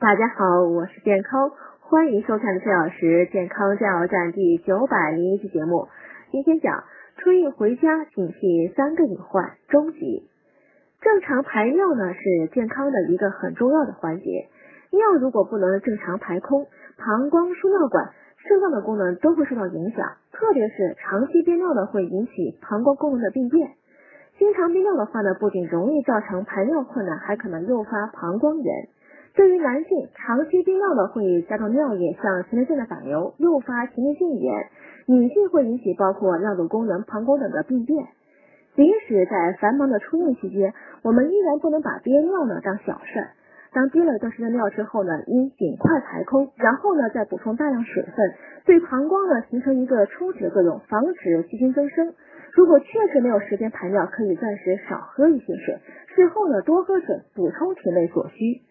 大家好，我是健康，欢迎收看四小时健康加油站第九百零一期节目。今天讲春运回家警惕三个隐患，终极。正常排尿呢是健康的一个很重要的环节，尿如果不能正常排空，膀胱、输尿管、肾脏的功能都会受到影响，特别是长期憋尿呢会引起膀胱功能的病变。经常憋尿的话呢，不仅容易造成排尿困难，还可能诱发膀胱炎。对于男性，长期憋尿呢会加重尿液向前列腺的反流，诱发前列腺炎；女性会引起包括尿路功能、膀胱等的病变。即使在繁忙的春运期间，我们依然不能把憋尿呢当小事。当憋了一段时间尿之后呢，应尽快排空，然后呢再补充大量水分，对膀胱呢形成一个冲洗的作用，防止细菌增生。如果确实没有时间排尿，可以暂时少喝一些水，事后呢多喝水，补充体内所需。